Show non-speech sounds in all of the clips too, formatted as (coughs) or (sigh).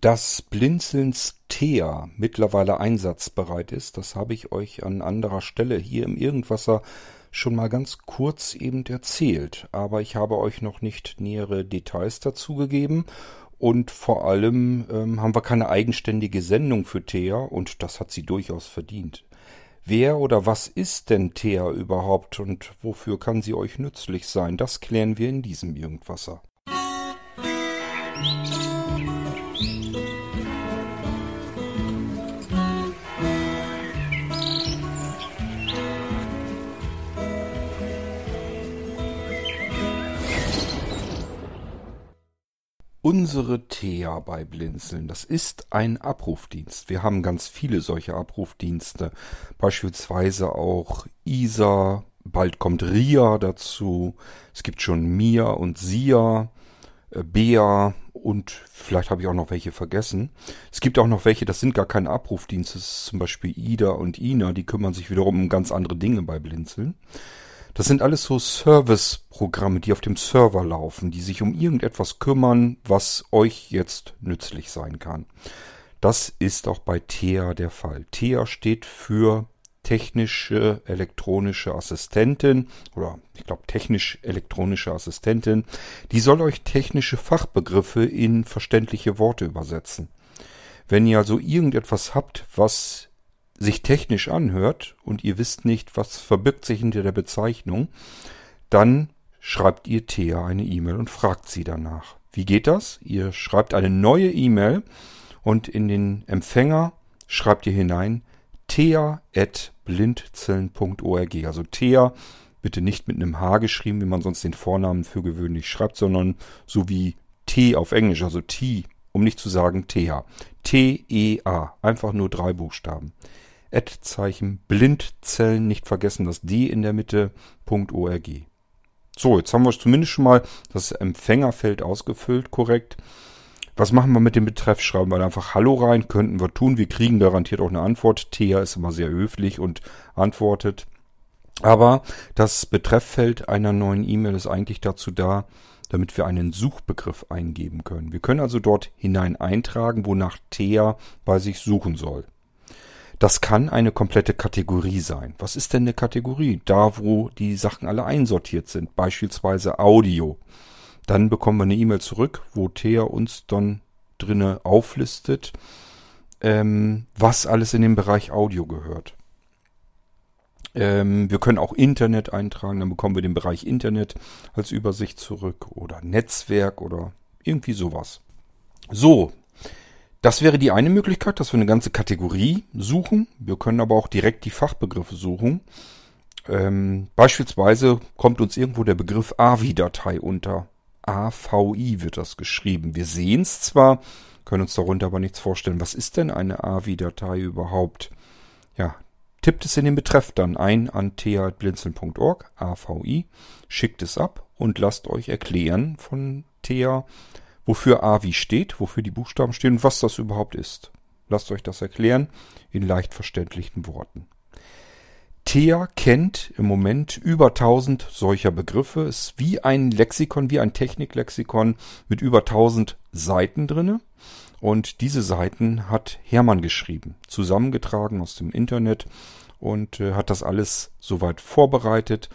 Dass Blinzelns Thea mittlerweile einsatzbereit ist, das habe ich euch an anderer Stelle hier im Irgendwasser schon mal ganz kurz eben erzählt, aber ich habe euch noch nicht nähere Details dazu gegeben und vor allem ähm, haben wir keine eigenständige Sendung für Thea und das hat sie durchaus verdient. Wer oder was ist denn Thea überhaupt und wofür kann sie euch nützlich sein? Das klären wir in diesem Irgendwasser. Musik Unsere Thea bei Blinzeln, das ist ein Abrufdienst. Wir haben ganz viele solche Abrufdienste. Beispielsweise auch ISA, bald kommt RIA dazu. Es gibt schon MIA und SIA, äh, BEA und vielleicht habe ich auch noch welche vergessen. Es gibt auch noch welche, das sind gar keine Abrufdienste. Das ist zum Beispiel IDA und INA, die kümmern sich wiederum um ganz andere Dinge bei Blinzeln. Das sind alles so Service-Programme, die auf dem Server laufen, die sich um irgendetwas kümmern, was euch jetzt nützlich sein kann. Das ist auch bei TEA der Fall. TEA steht für technische elektronische Assistentin oder ich glaube technisch elektronische Assistentin. Die soll euch technische Fachbegriffe in verständliche Worte übersetzen. Wenn ihr also irgendetwas habt, was sich technisch anhört und ihr wisst nicht, was verbirgt sich hinter der Bezeichnung, dann schreibt ihr Thea eine E-Mail und fragt sie danach. Wie geht das? Ihr schreibt eine neue E-Mail und in den Empfänger schreibt ihr hinein thea.blindzellen.org. Also Thea bitte nicht mit einem H geschrieben, wie man sonst den Vornamen für gewöhnlich schreibt, sondern so wie T auf Englisch, also T, um nicht zu sagen Thea. T-E-A. Einfach nur drei Buchstaben. Ad-Zeichen, Blindzellen, nicht vergessen das D in der Mitte, .org. So, jetzt haben wir zumindest schon mal das Empfängerfeld ausgefüllt, korrekt. Was machen wir mit dem Betreff? Schreiben wir einfach Hallo rein, könnten wir tun. Wir kriegen garantiert auch eine Antwort. Thea ist immer sehr höflich und antwortet. Aber das Betrefffeld einer neuen E-Mail ist eigentlich dazu da, damit wir einen Suchbegriff eingeben können. Wir können also dort hinein eintragen, wonach Thea bei sich suchen soll. Das kann eine komplette Kategorie sein. Was ist denn eine Kategorie? Da, wo die Sachen alle einsortiert sind. Beispielsweise Audio. Dann bekommen wir eine E-Mail zurück, wo Thea uns dann drinne auflistet, ähm, was alles in den Bereich Audio gehört. Ähm, wir können auch Internet eintragen, dann bekommen wir den Bereich Internet als Übersicht zurück oder Netzwerk oder irgendwie sowas. So, das wäre die eine Möglichkeit, dass wir eine ganze Kategorie suchen. Wir können aber auch direkt die Fachbegriffe suchen. Ähm, beispielsweise kommt uns irgendwo der Begriff AVI-Datei unter. AVI wird das geschrieben. Wir sehen es zwar, können uns darunter aber nichts vorstellen. Was ist denn eine AVI-Datei überhaupt? Ja, tippt es in den Betreff dann ein an thea.blinzeln.org, AVI, schickt es ab und lasst euch erklären von Thea, wofür AVI steht, wofür die Buchstaben stehen und was das überhaupt ist. Lasst euch das erklären in leicht verständlichen Worten. Thea kennt im Moment über 1000 solcher Begriffe. Ist wie ein Lexikon, wie ein Techniklexikon mit über 1000 Seiten drinne. Und diese Seiten hat Hermann geschrieben, zusammengetragen aus dem Internet und äh, hat das alles soweit vorbereitet.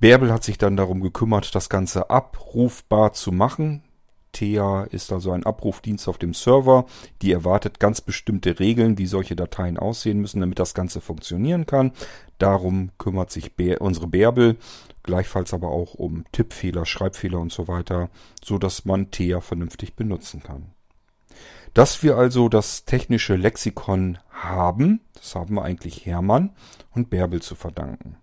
Bärbel hat sich dann darum gekümmert, das Ganze abrufbar zu machen. Thea ist also ein Abrufdienst auf dem Server, die erwartet ganz bestimmte Regeln, wie solche Dateien aussehen müssen, damit das Ganze funktionieren kann. Darum kümmert sich unsere Bärbel, gleichfalls aber auch um Tippfehler, Schreibfehler und so weiter, so dass man Thea vernünftig benutzen kann. Dass wir also das technische Lexikon haben, das haben wir eigentlich Hermann und Bärbel zu verdanken.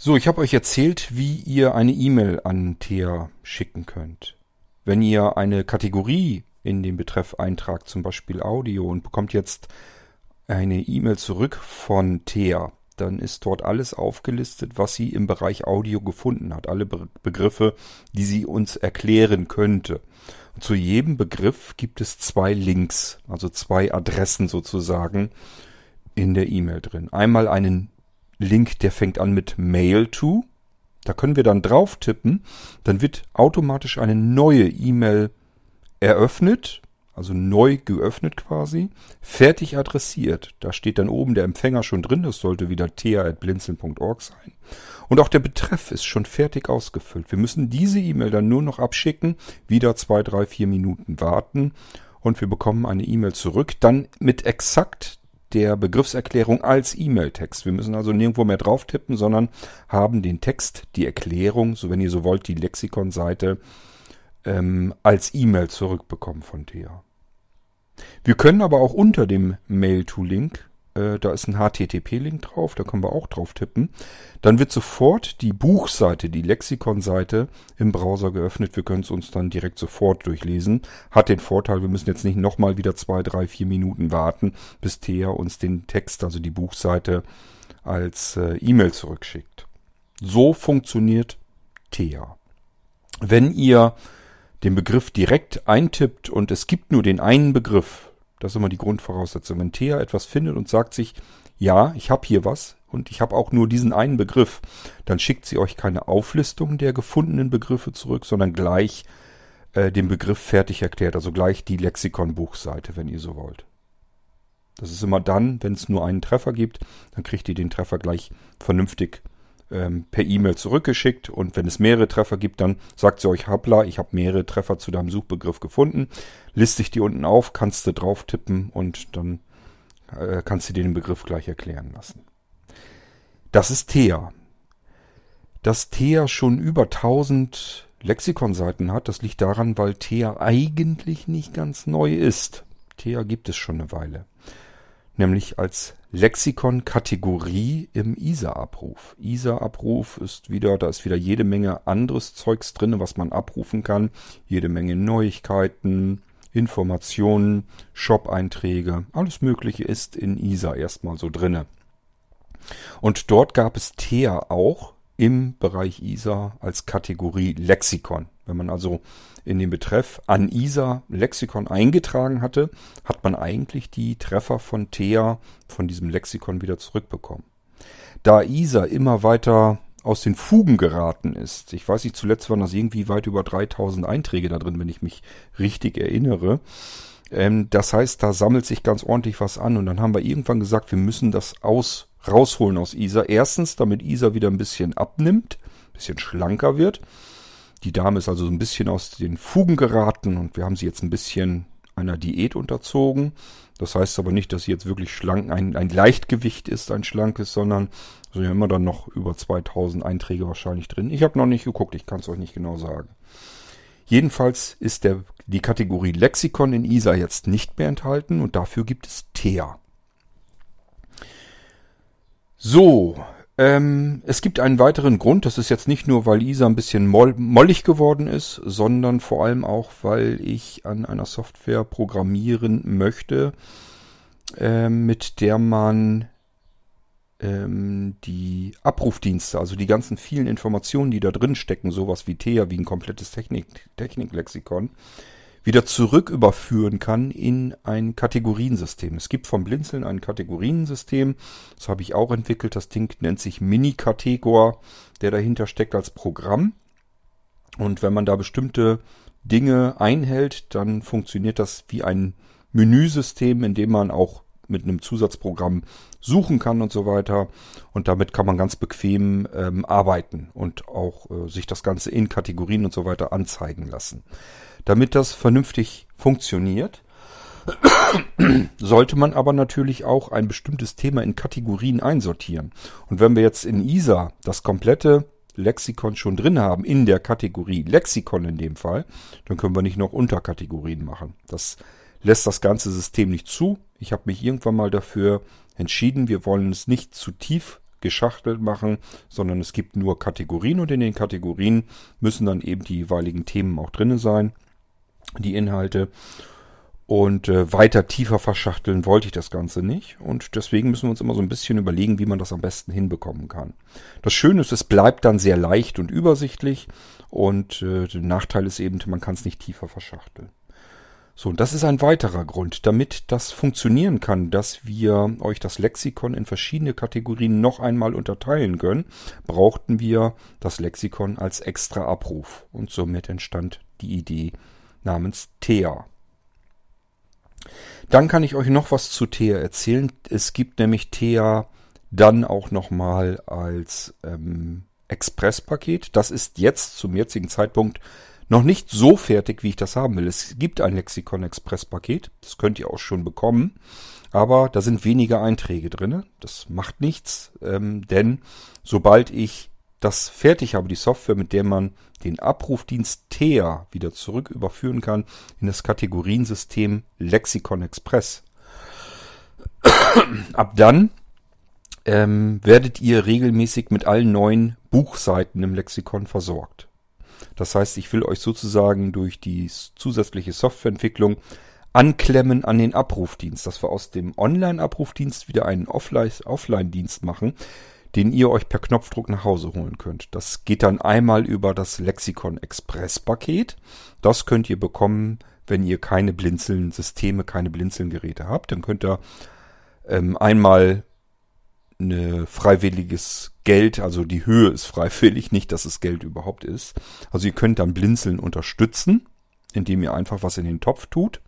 So, ich habe euch erzählt, wie ihr eine E-Mail an Thea schicken könnt. Wenn ihr eine Kategorie in den Betreff eintragt, zum Beispiel Audio, und bekommt jetzt eine E-Mail zurück von Thea, dann ist dort alles aufgelistet, was sie im Bereich Audio gefunden hat. Alle Be Begriffe, die sie uns erklären könnte. Und zu jedem Begriff gibt es zwei Links, also zwei Adressen sozusagen in der E-Mail drin. Einmal einen Link, der fängt an mit Mail to. Da können wir dann drauf tippen. Dann wird automatisch eine neue E-Mail eröffnet, also neu geöffnet quasi, fertig adressiert. Da steht dann oben der Empfänger schon drin, das sollte wieder thea.blinzeln.org sein. Und auch der Betreff ist schon fertig ausgefüllt. Wir müssen diese E-Mail dann nur noch abschicken, wieder zwei, drei, vier Minuten warten und wir bekommen eine E-Mail zurück, dann mit exakt der Begriffserklärung als E-Mail-Text. Wir müssen also nirgendwo mehr drauf tippen, sondern haben den Text, die Erklärung, so wenn ihr so wollt, die Lexikon-Seite ähm, als E-Mail zurückbekommen von Thea. Wir können aber auch unter dem Mail-to-Link äh, da ist ein HTTP-Link drauf, da können wir auch drauf tippen. Dann wird sofort die Buchseite, die Lexikon-Seite im Browser geöffnet. Wir können es uns dann direkt sofort durchlesen. Hat den Vorteil, wir müssen jetzt nicht nochmal wieder zwei, drei, vier Minuten warten, bis Thea uns den Text, also die Buchseite, als äh, E-Mail zurückschickt. So funktioniert Thea. Wenn ihr den Begriff direkt eintippt und es gibt nur den einen Begriff, das ist immer die Grundvoraussetzung. Wenn Thea etwas findet und sagt sich, ja, ich habe hier was und ich habe auch nur diesen einen Begriff, dann schickt sie euch keine Auflistung der gefundenen Begriffe zurück, sondern gleich äh, den Begriff fertig erklärt, also gleich die Lexikon-Buchseite, wenn ihr so wollt. Das ist immer dann, wenn es nur einen Treffer gibt, dann kriegt ihr den Treffer gleich vernünftig ähm, per E-Mail zurückgeschickt und wenn es mehrere Treffer gibt, dann sagt sie euch, hoppla, ich habe mehrere Treffer zu deinem Suchbegriff gefunden, liste ich die unten auf, kannst du drauf tippen und dann äh, kannst du dir den Begriff gleich erklären lassen. Das ist Thea. Dass Thea schon über 1000 Lexikonseiten hat, das liegt daran, weil Thea eigentlich nicht ganz neu ist. Thea gibt es schon eine Weile. Nämlich als Lexikon-Kategorie im ISA-Abruf. ISA-Abruf ist wieder, da ist wieder jede Menge anderes Zeugs drin, was man abrufen kann. Jede Menge Neuigkeiten, Informationen, Shop-Einträge, alles Mögliche ist in ISA erstmal so drinne. Und dort gab es TEA auch im Bereich ISA als Kategorie Lexikon. Wenn man also in den Betreff an ISA Lexikon eingetragen hatte, hat man eigentlich die Treffer von TEA von diesem Lexikon wieder zurückbekommen. Da ISA immer weiter aus den Fugen geraten ist, ich weiß nicht, zuletzt waren das irgendwie weit über 3000 Einträge da drin, wenn ich mich richtig erinnere. Ähm, das heißt, da sammelt sich ganz ordentlich was an und dann haben wir irgendwann gesagt, wir müssen das aus, rausholen aus ISA. Erstens, damit ISA wieder ein bisschen abnimmt, ein bisschen schlanker wird die Dame ist also so ein bisschen aus den Fugen geraten und wir haben sie jetzt ein bisschen einer Diät unterzogen. Das heißt aber nicht, dass sie jetzt wirklich schlank, ein, ein Leichtgewicht ist, ein schlankes, sondern sind ja immer dann noch über 2000 Einträge wahrscheinlich drin. Ich habe noch nicht geguckt, ich kann es euch nicht genau sagen. Jedenfalls ist der, die Kategorie Lexikon in ISA jetzt nicht mehr enthalten und dafür gibt es TEA. So, ähm, es gibt einen weiteren Grund. Das ist jetzt nicht nur, weil ISA ein bisschen moll mollig geworden ist, sondern vor allem auch, weil ich an einer Software programmieren möchte, äh, mit der man ähm, die Abrufdienste, also die ganzen vielen Informationen, die da drin stecken, sowas wie TEA, wie ein komplettes Technik Techniklexikon, wieder zurück überführen kann in ein Kategoriensystem. Es gibt vom Blinzeln ein Kategoriensystem. Das habe ich auch entwickelt. Das Ding nennt sich Mini-Kategor, der dahinter steckt als Programm. Und wenn man da bestimmte Dinge einhält, dann funktioniert das wie ein Menüsystem, in dem man auch mit einem Zusatzprogramm suchen kann und so weiter. Und damit kann man ganz bequem ähm, arbeiten und auch äh, sich das Ganze in Kategorien und so weiter anzeigen lassen. Damit das vernünftig funktioniert, (coughs) sollte man aber natürlich auch ein bestimmtes Thema in Kategorien einsortieren. Und wenn wir jetzt in ISA das komplette Lexikon schon drin haben, in der Kategorie Lexikon in dem Fall, dann können wir nicht noch Unterkategorien machen. Das lässt das ganze System nicht zu. Ich habe mich irgendwann mal dafür entschieden, wir wollen es nicht zu tief geschachtelt machen, sondern es gibt nur Kategorien und in den Kategorien müssen dann eben die jeweiligen Themen auch drinne sein die Inhalte. Und äh, weiter tiefer verschachteln wollte ich das Ganze nicht. Und deswegen müssen wir uns immer so ein bisschen überlegen, wie man das am besten hinbekommen kann. Das Schöne ist, es bleibt dann sehr leicht und übersichtlich. Und äh, der Nachteil ist eben, man kann es nicht tiefer verschachteln. So, und das ist ein weiterer Grund. Damit das funktionieren kann, dass wir euch das Lexikon in verschiedene Kategorien noch einmal unterteilen können, brauchten wir das Lexikon als extra Abruf. Und somit entstand die Idee, namens Thea. Dann kann ich euch noch was zu Thea erzählen. Es gibt nämlich Thea dann auch nochmal als ähm, Express-Paket. Das ist jetzt zum jetzigen Zeitpunkt noch nicht so fertig, wie ich das haben will. Es gibt ein Lexikon Express Paket. Das könnt ihr auch schon bekommen. Aber da sind weniger Einträge drin. Das macht nichts, ähm, denn sobald ich das fertig habe, die Software, mit der man den Abrufdienst TEA wieder zurück überführen kann in das Kategoriensystem Lexikon Express. (coughs) Ab dann ähm, werdet ihr regelmäßig mit allen neuen Buchseiten im Lexikon versorgt. Das heißt, ich will euch sozusagen durch die zusätzliche Softwareentwicklung anklemmen an den Abrufdienst, dass wir aus dem Online-Abrufdienst wieder einen Offline-Dienst machen, den ihr euch per Knopfdruck nach Hause holen könnt. Das geht dann einmal über das Lexikon Express Paket. Das könnt ihr bekommen, wenn ihr keine Blinzeln-Systeme, keine Blinzeln-Geräte habt. Dann könnt ihr ähm, einmal eine freiwilliges Geld, also die Höhe ist (laughs) freiwillig, nicht, dass es Geld überhaupt ist. Also ihr könnt dann Blinzeln unterstützen, indem ihr einfach was in den Topf tut.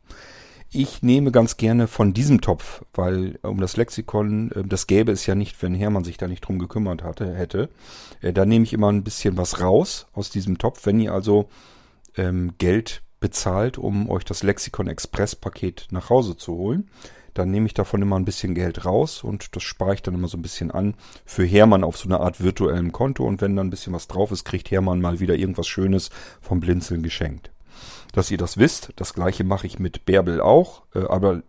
Ich nehme ganz gerne von diesem Topf, weil um das Lexikon, äh, das gäbe es ja nicht, wenn Hermann sich da nicht drum gekümmert hatte, hätte. Äh, da nehme ich immer ein bisschen was raus aus diesem Topf. Wenn ihr also ähm, Geld bezahlt, um euch das Lexikon Express Paket nach Hause zu holen, dann nehme ich davon immer ein bisschen Geld raus und das spare ich dann immer so ein bisschen an für Hermann auf so eine Art virtuellem Konto und wenn dann ein bisschen was drauf ist, kriegt Hermann mal wieder irgendwas Schönes vom Blinzeln geschenkt. Dass ihr das wisst, das gleiche mache ich mit Bärbel auch, äh, aber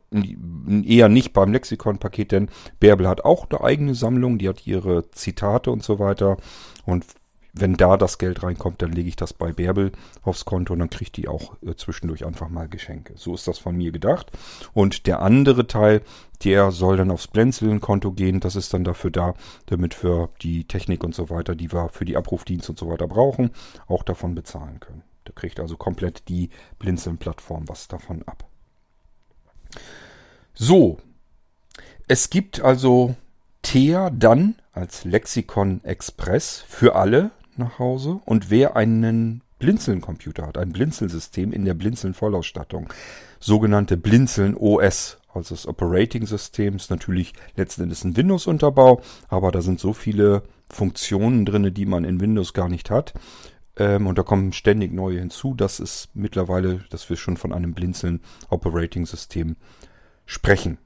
eher nicht beim Lexikon-Paket, denn Bärbel hat auch eine eigene Sammlung, die hat ihre Zitate und so weiter und wenn da das Geld reinkommt, dann lege ich das bei Bärbel aufs Konto und dann kriegt die auch äh, zwischendurch einfach mal Geschenke. So ist das von mir gedacht. Und der andere Teil, der soll dann aufs Blinzeln-Konto gehen. Das ist dann dafür da, damit wir die Technik und so weiter, die wir für die Abrufdienst und so weiter brauchen, auch davon bezahlen können. Da kriegt also komplett die Blinzeln-Plattform was davon ab. So, es gibt also TEA dann als Lexikon Express für alle nach Hause. Und wer einen Blinzeln-Computer hat, ein Blinzeln-System in der Blinzeln-Vollausstattung, sogenannte Blinzeln OS, also das Operating System, ist natürlich letzten Endes ein Windows-Unterbau, aber da sind so viele Funktionen drin, die man in Windows gar nicht hat. Ähm, und da kommen ständig neue hinzu. Das ist mittlerweile, dass wir schon von einem Blinzeln Operating System sprechen.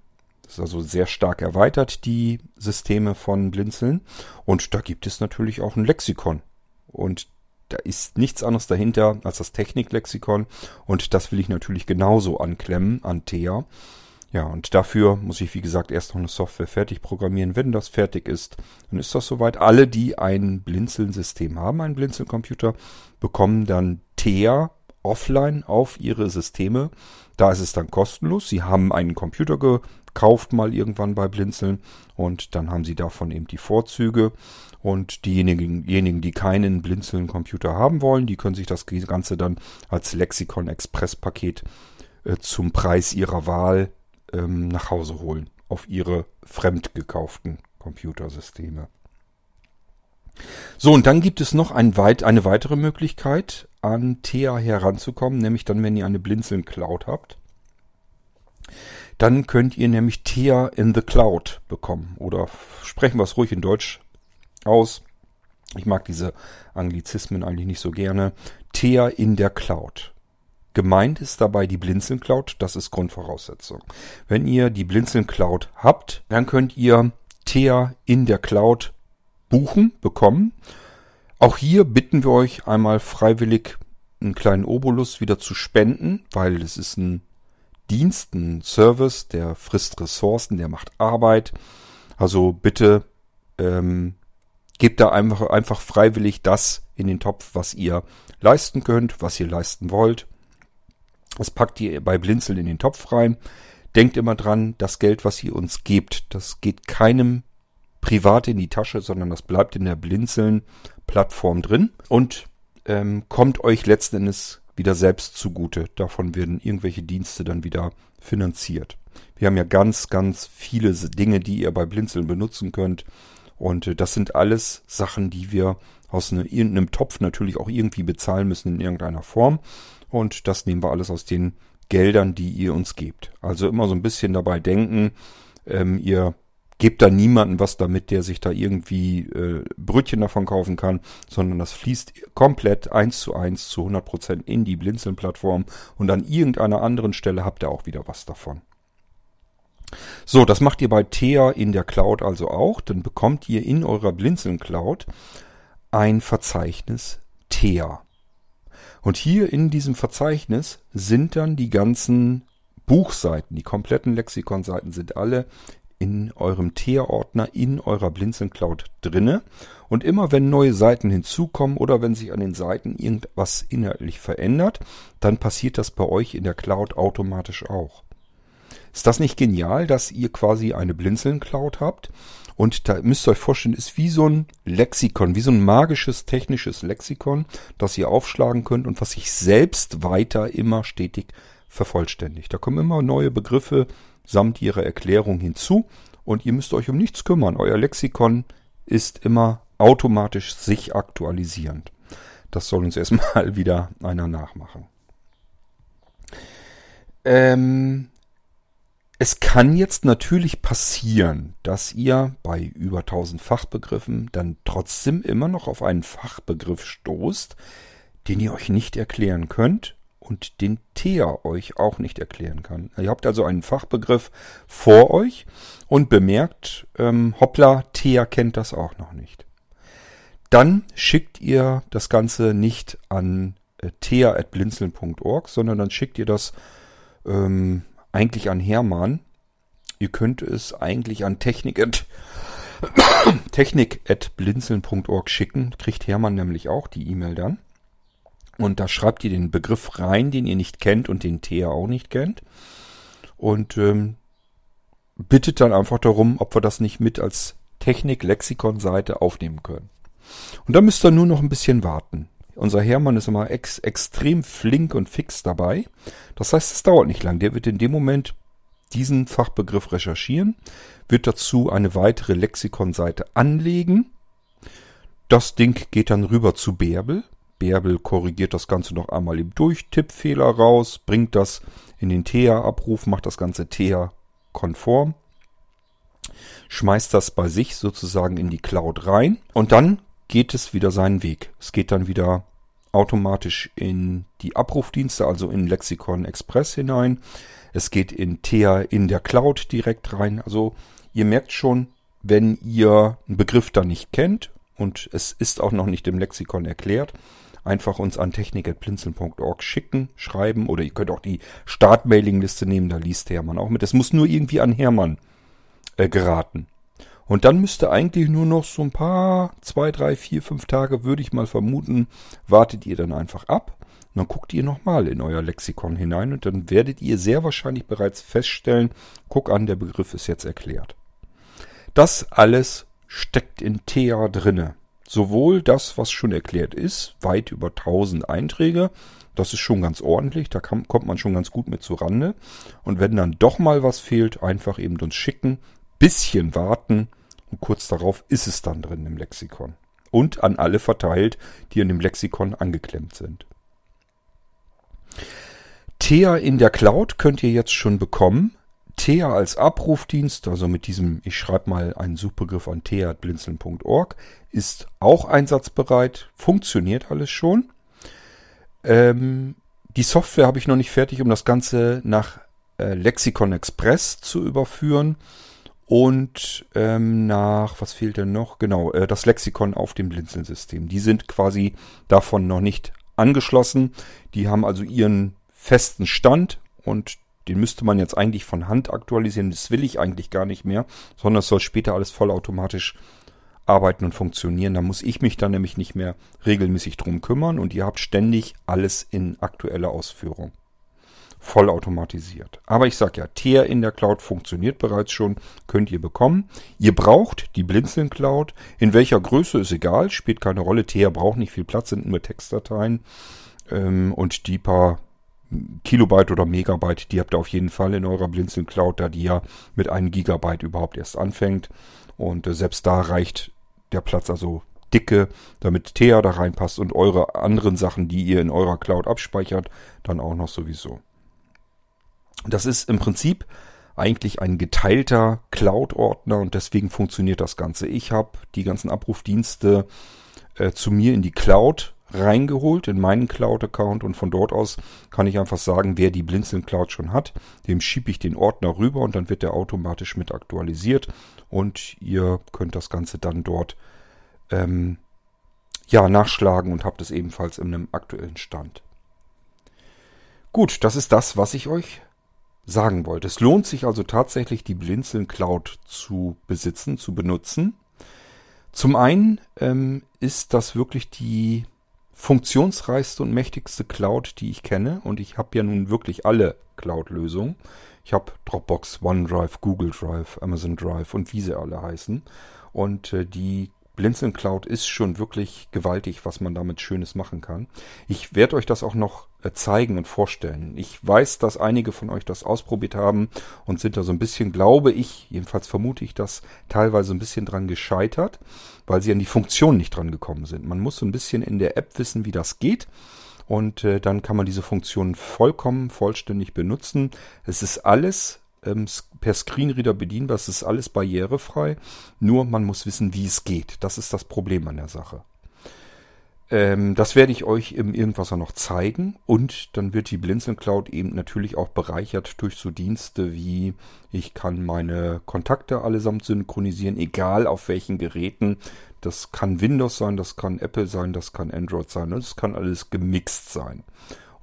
Das ist also sehr stark erweitert, die Systeme von Blinzeln. Und da gibt es natürlich auch ein Lexikon. Und da ist nichts anderes dahinter als das Techniklexikon. Und das will ich natürlich genauso anklemmen an TEA. Ja, und dafür muss ich, wie gesagt, erst noch eine Software fertig programmieren. Wenn das fertig ist, dann ist das soweit. Alle, die ein Blinzeln-System haben, einen Blinzeln-Computer, bekommen dann TEA offline auf ihre Systeme. Da ist es dann kostenlos. Sie haben einen Computer gekauft mal irgendwann bei Blinzeln und dann haben sie davon eben die Vorzüge. Und diejenigen, die keinen Blinzeln-Computer haben wollen, die können sich das Ganze dann als Lexikon Express Paket äh, zum Preis ihrer Wahl ähm, nach Hause holen. Auf ihre fremd gekauften Computersysteme. So, und dann gibt es noch ein weit, eine weitere Möglichkeit, an TEA heranzukommen, nämlich dann, wenn ihr eine Blinzeln Cloud habt. Dann könnt ihr nämlich TEA in the Cloud bekommen. Oder sprechen wir es ruhig in Deutsch aus. Ich mag diese Anglizismen eigentlich nicht so gerne. TEA in der Cloud. Gemeint ist dabei die Blinzeln Cloud, das ist Grundvoraussetzung. Wenn ihr die Blinzeln Cloud habt, dann könnt ihr TEA in der Cloud buchen, bekommen. Auch hier bitten wir euch einmal freiwillig einen kleinen Obolus wieder zu spenden, weil es ist ein Dienst, ein Service, der frisst Ressourcen, der macht Arbeit. Also bitte ähm, Gebt da einfach, einfach freiwillig das in den Topf, was ihr leisten könnt, was ihr leisten wollt. Das packt ihr bei Blinzeln in den Topf rein. Denkt immer dran, das Geld, was ihr uns gebt, das geht keinem privat in die Tasche, sondern das bleibt in der Blinzeln-Plattform drin und ähm, kommt euch letzten Endes wieder selbst zugute. Davon werden irgendwelche Dienste dann wieder finanziert. Wir haben ja ganz, ganz viele Dinge, die ihr bei Blinzeln benutzen könnt Und äh, das sind alles Sachen, die wir aus ne, irgendeinem Topf natürlich auch irgendwie bezahlen müssen in irgendeiner Form. Und das nehmen wir alles aus den Geldern, die ihr uns gebt. Also immer so ein bisschen dabei denken, ähm, ihr gebt da niemanden was damit, der sich da irgendwie äh, Brötchen davon kaufen kann, sondern das fließt komplett eins zu eins zu 100 Prozent in die Blinzeln-Plattform und an irgendeiner anderen Stelle habt ihr auch wieder was davon. So, das macht ihr bei Thea in der Cloud also auch. Dann bekommt ihr in eurer Blinzeln Cloud ein Verzeichnis Thea. Und hier in diesem Verzeichnis sind dann die ganzen Buchseiten, die kompletten Lexikonseiten sind alle in eurem Thea-Ordner in eurer Blinzeln Cloud drinne. Und immer wenn neue Seiten hinzukommen oder wenn sich an den Seiten irgendwas inhaltlich verändert, dann passiert das bei euch in der Cloud automatisch auch. Ist das nicht genial, dass ihr quasi eine Blinzeln Cloud habt? Und da müsst ihr euch vorstellen, ist wie so ein Lexikon, wie so ein magisches technisches Lexikon, das ihr aufschlagen könnt und was sich selbst weiter immer stetig vervollständigt. Da kommen immer neue Begriffe samt ihrer Erklärung hinzu und ihr müsst euch um nichts kümmern. Euer Lexikon ist immer automatisch sich aktualisierend. Das soll uns (laughs) erstmal wieder einer nachmachen. Ähm, es kann jetzt natürlich passieren, dass ihr bei über 1000 Fachbegriffen dann trotzdem immer noch auf einen Fachbegriff stoßt, den ihr euch nicht erklären könnt und den Thea euch auch nicht erklären kann. Ihr habt also einen Fachbegriff vor euch und bemerkt, ähm, hoppla, Thea kennt das auch noch nicht. Dann schickt ihr das Ganze nicht an äh, thea.blinzeln.org, sondern dann schickt ihr das ähm, eigentlich an Hermann. Ihr könnt es eigentlich an technik (coughs) technik.blinzeln.org schicken. Kriegt Hermann nämlich auch die E-Mail dann. Und da schreibt ihr den Begriff rein, den ihr nicht kennt und den Thea auch nicht kennt. Und ähm, bittet dann einfach darum, ob wir das nicht mit als Technik-Lexikon-Seite aufnehmen können. Und da müsst ihr nur noch ein bisschen warten. Unser Hermann ist immer ex extrem flink und fix dabei. Das heißt, es dauert nicht lang. Der wird in dem Moment diesen Fachbegriff recherchieren, wird dazu eine weitere Lexikonseite anlegen. Das Ding geht dann rüber zu Bärbel. Bärbel korrigiert das Ganze noch einmal im Durchtippfehler raus, bringt das in den TEA-Abruf, macht das Ganze TEA-konform, schmeißt das bei sich sozusagen in die Cloud rein und dann geht es wieder seinen Weg. Es geht dann wieder automatisch in die Abrufdienste, also in Lexikon Express hinein. Es geht in TEA in der Cloud direkt rein. Also ihr merkt schon, wenn ihr einen Begriff da nicht kennt und es ist auch noch nicht im Lexikon erklärt, einfach uns an technik.blinzeln.org schicken, schreiben oder ihr könnt auch die Startmailingliste nehmen, da liest Hermann auch mit. Es muss nur irgendwie an Hermann äh, geraten. Und dann müsste eigentlich nur noch so ein paar, zwei, drei, vier, fünf Tage, würde ich mal vermuten, wartet ihr dann einfach ab. Und dann guckt ihr nochmal in euer Lexikon hinein und dann werdet ihr sehr wahrscheinlich bereits feststellen, guck an, der Begriff ist jetzt erklärt. Das alles steckt in TEA drinne. Sowohl das, was schon erklärt ist, weit über 1000 Einträge, das ist schon ganz ordentlich, da kann, kommt man schon ganz gut mit zu Rande. Und wenn dann doch mal was fehlt, einfach eben uns schicken, bisschen warten und kurz darauf ist es dann drin im Lexikon. Und an alle verteilt, die in dem Lexikon angeklemmt sind. Thea in der Cloud könnt ihr jetzt schon bekommen. Thea als Abrufdienst, also mit diesem, ich schreibe mal einen Suchbegriff an thea.blinzeln.org, ist auch einsatzbereit, funktioniert alles schon. Ähm, die Software habe ich noch nicht fertig, um das Ganze nach äh, Lexikon Express zu überführen und ähm, nach, was fehlt denn noch? Genau, äh, das Lexikon auf dem Blinzeln-System. Die sind quasi davon noch nicht angeschlossen. Die haben also ihren festen Stand und den müsste man jetzt eigentlich von Hand aktualisieren. Das will ich eigentlich gar nicht mehr, sondern es soll später alles vollautomatisch arbeiten und funktionieren. Da muss ich mich dann nämlich nicht mehr regelmäßig drum kümmern und ihr habt ständig alles in aktueller Ausführung vollautomatisiert. Aber ich sage ja, Teer in der Cloud funktioniert bereits schon, könnt ihr bekommen. Ihr braucht die Blinzeln Cloud. In welcher Größe ist egal, spielt keine Rolle. Teer braucht nicht viel Platz, sind nur Textdateien. Ähm, und die paar Kilobyte oder Megabyte, die habt ihr auf jeden Fall in eurer Blinzeln Cloud, da die ja mit einem Gigabyte überhaupt erst anfängt. Und äh, selbst da reicht der Platz also dicke, damit Thea da reinpasst und eure anderen Sachen, die ihr in eurer Cloud abspeichert, dann auch noch sowieso. Das ist im Prinzip eigentlich ein geteilter Cloud-Ordner und deswegen funktioniert das Ganze. Ich habe die ganzen Abrufdienste äh, zu mir in die Cloud reingeholt, in meinen Cloud-Account und von dort aus kann ich einfach sagen, wer die Blinzeln Cloud schon hat, dem schiebe ich den Ordner rüber und dann wird der automatisch mit aktualisiert und ihr könnt das Ganze dann dort ähm, ja, nachschlagen und habt es ebenfalls in einem aktuellen Stand. Gut, das ist das, was ich euch sagen wollte. Es lohnt sich also tatsächlich, die Blinzeln Cloud zu besitzen, zu benutzen. Zum einen ähm, ist das wirklich die funktionsreichste und mächtigste Cloud, die ich kenne. Und ich habe ja nun wirklich alle Cloud-Lösungen. Ich habe Dropbox, OneDrive, Google Drive, Amazon Drive und wie sie alle heißen. Und äh, die Blinzeln Cloud ist schon wirklich gewaltig, was man damit Schönes machen kann. Ich werde euch das auch noch zeigen und vorstellen. Ich weiß, dass einige von euch das ausprobiert haben und sind da so ein bisschen, glaube ich, jedenfalls vermute ich das, teilweise ein bisschen dran gescheitert, weil sie an die Funktion nicht dran gekommen sind. Man muss so ein bisschen in der App wissen, wie das geht. Und äh, dann kann man diese Funktion vollkommen, vollständig benutzen. Es ist alles ähm, per Screenreader bedienbar. Es ist alles barrierefrei. Nur man muss wissen, wie es geht. Das ist das Problem an der Sache. Ähm, das werde ich euch im Irgendwasser noch zeigen. Und dann wird die Blinzeln Cloud eben natürlich auch bereichert durch so Dienste wie ich kann meine Kontakte allesamt synchronisieren, egal auf welchen Geräten. Das kann Windows sein, das kann Apple sein, das kann Android sein. Das kann alles gemixt sein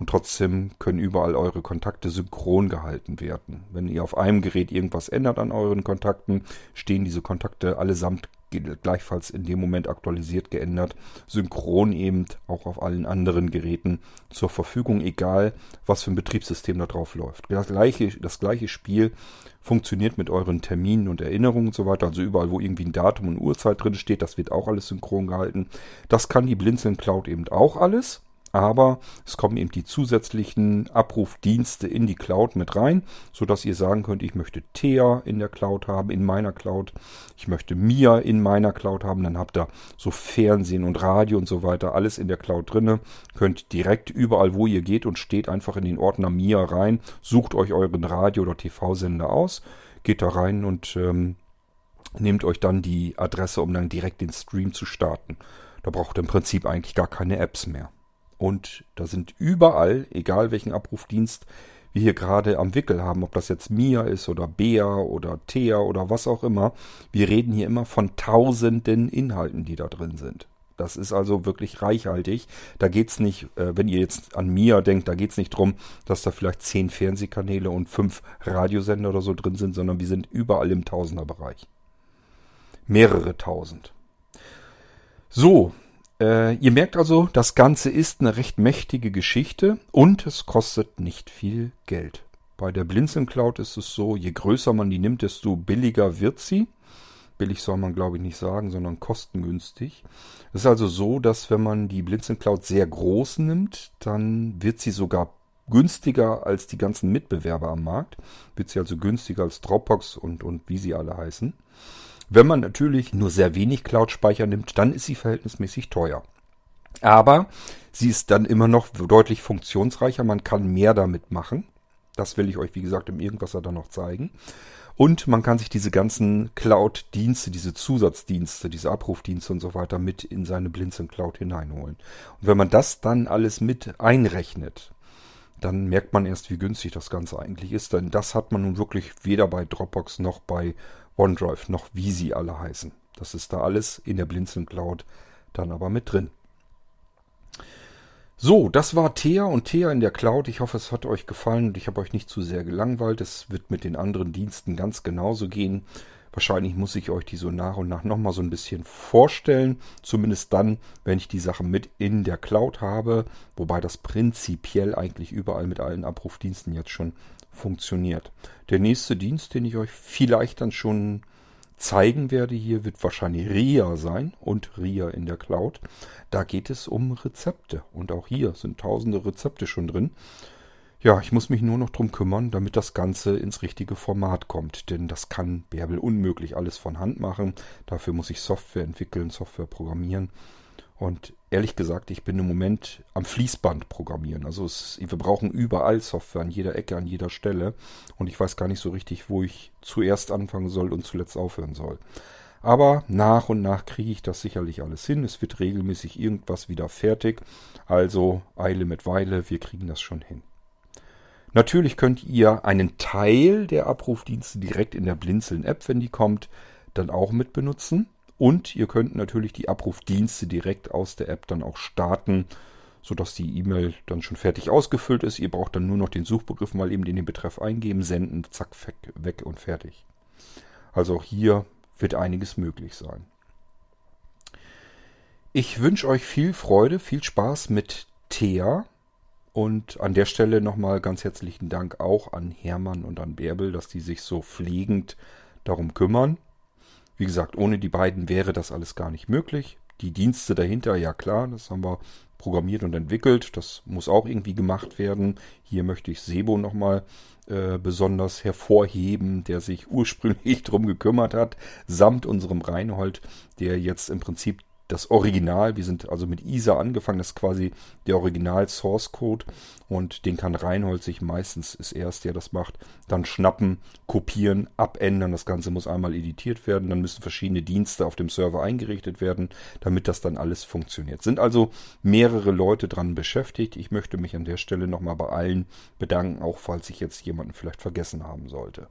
und trotzdem können überall eure Kontakte synchron gehalten werden. Wenn ihr auf einem Gerät irgendwas ändert an euren Kontakten, stehen diese Kontakte allesamt gleichfalls in dem Moment aktualisiert, geändert, synchron eben auch auf allen anderen Geräten zur Verfügung, egal was für ein Betriebssystem da drauf läuft. Das gleiche, das gleiche Spiel funktioniert mit euren Terminen und Erinnerungen und so weiter. Also überall, wo irgendwie ein Datum und Uhrzeit drin steht, das wird auch alles synchron gehalten. Das kann die Blinzeln Cloud eben auch alles aber es kommen eben die zusätzlichen Abrufdienste in die Cloud mit rein, so dass ihr sagen könnt, ich möchte Thea in der Cloud haben, in meiner Cloud, ich möchte Mia in meiner Cloud haben, dann habt ihr so Fernsehen und Radio und so weiter, alles in der Cloud drinne, könnt direkt überall, wo ihr geht und steht einfach in den Ordner Mia rein, sucht euch euren Radio- oder TV-Sender aus, geht da rein und ähm, nehmt euch dann die Adresse, um dann direkt den Stream zu starten. Da braucht ihr im Prinzip eigentlich gar keine Apps mehr. Und da sind überall, egal welchen Abrufdienst wir hier gerade am Wickel haben, ob das jetzt Mia ist oder Bea oder Thea oder was auch immer, wir reden hier immer von tausenden Inhalten, die da drin sind. Das ist also wirklich reichhaltig. Da geht es nicht, äh, wenn ihr jetzt an Mia denkt, da geht es nicht drum, dass da vielleicht zehn Fernsehkanäle und fünf Radiosender oder so drin sind, sondern wir sind überall im Tausenderbereich. Mehrere tausend. So, äh, ihr merkt also, das Ganze ist eine recht mächtige Geschichte und es kostet nicht viel Geld. Bei der Blinzeln Cloud ist es so, je größer man die nimmt, desto billiger wird sie. Billig soll man glaube ich nicht sagen, sondern kostengünstig. Es ist also so, dass wenn man die Blinzeln Cloud sehr groß nimmt, dann wird sie sogar günstiger als die ganzen Mitbewerber am Markt. Wird sie also günstiger als Dropbox und, und wie sie alle heißen. Wenn man natürlich nur sehr wenig Cloud-Speicher nimmt, dann ist sie verhältnismäßig teuer. Aber sie ist dann immer noch deutlich funktionsreicher. Man kann mehr damit machen. Das will ich euch, wie gesagt, im Irgendwasser dann noch zeigen. Und man kann sich diese ganzen Cloud-Dienste, diese Zusatzdienste, diese Abrufdienste und so weiter mit in seine Blinzeln Cloud hineinholen. Und wenn man das dann alles mit einrechnet, dann merkt man erst, wie günstig das Ganze eigentlich ist. Denn das hat man nun wirklich weder bei Dropbox noch bei OneDrive, noch wie sie alle heißen. Das ist da alles in der Blinzeln Cloud dann aber mit drin. So, das war Thea und Thea in der Cloud. Ich hoffe, es hat euch gefallen und ich habe euch nicht zu sehr gelangweilt. Es wird mit den anderen Diensten ganz genauso gehen. Wahrscheinlich muss ich euch die so nach und nach nochmal so ein bisschen vorstellen. Zumindest dann, wenn ich die Sachen mit in der Cloud habe. Wobei das prinzipiell eigentlich überall mit allen Abrufdiensten jetzt schon funktioniert. Der nächste Dienst, den ich euch vielleicht dann schon zeigen werde hier, wird wahrscheinlich RIA sein und RIA in der Cloud. Da geht es um Rezepte und auch hier sind tausende Rezepte schon drin. Ja, ich muss mich nur noch drum kümmern, damit das Ganze ins richtige Format kommt, denn das kann Bärbel unmöglich alles von Hand machen. Dafür muss ich Software entwickeln, Software programmieren. Und ehrlich gesagt, ich bin im Moment am Fließband programmieren. Also es, wir brauchen überall Software, an jeder Ecke, an jeder Stelle. Und ich weiß gar nicht so richtig, wo ich zuerst anfangen soll und zuletzt aufhören soll. Aber nach und nach kriege ich das sicherlich alles hin. Es wird regelmäßig irgendwas wieder fertig. Also Eile mit Weile, wir kriegen das schon hin. Natürlich könnt ihr einen Teil der Abrufdienste direkt in der Blinzeln-App, wenn die kommt, dann auch mit benutzen. Und ihr könnt natürlich die Abrufdienste direkt aus der App dann auch starten, sodass die E-Mail dann schon fertig ausgefüllt ist. Ihr braucht dann nur noch den Suchbegriff mal eben in den Betreff eingeben, senden, zack, weg und fertig. Also auch hier wird einiges möglich sein. Ich wünsche euch viel Freude, viel Spaß mit Thea. Und an der Stelle nochmal ganz herzlichen Dank auch an Hermann und an Bärbel, dass die sich so pflegend darum kümmern. Wie gesagt, ohne die beiden wäre das alles gar nicht möglich. Die Dienste dahinter, ja klar, das haben wir programmiert und entwickelt. Das muss auch irgendwie gemacht werden. Hier möchte ich Sebo nochmal äh, besonders hervorheben, der sich (laughs) ursprünglich drum gekümmert hat, samt unserem Reinhold, der jetzt im Prinzip das Original. Wir sind also mit ISA angefangen. Das ist quasi der Original Source Code. Und den kann Reinhold sich meistens, ist er es, der das macht, dann schnappen, kopieren, abändern. Das Ganze muss einmal editiert werden. Dann müssen verschiedene Dienste auf dem Server eingerichtet werden, damit das dann alles funktioniert. Sind also mehrere Leute dran beschäftigt. Ich möchte mich an der Stelle nochmal bei allen bedanken, auch falls ich jetzt jemanden vielleicht vergessen haben sollte.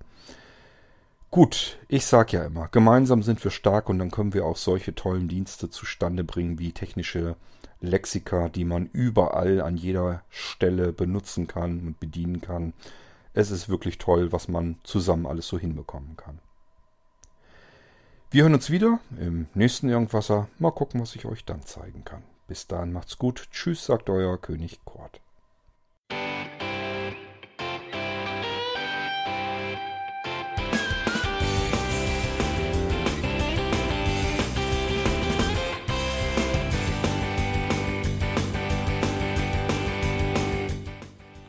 Gut, ich sag ja immer, gemeinsam sind wir stark und dann können wir auch solche tollen Dienste zustande bringen wie technische Lexika, die man überall an jeder Stelle benutzen kann und bedienen kann. Es ist wirklich toll, was man zusammen alles so hinbekommen kann. Wir hören uns wieder im nächsten Irgendwasser. Mal gucken, was ich euch dann zeigen kann. Bis dahin macht's gut. Tschüss, sagt euer König Kort.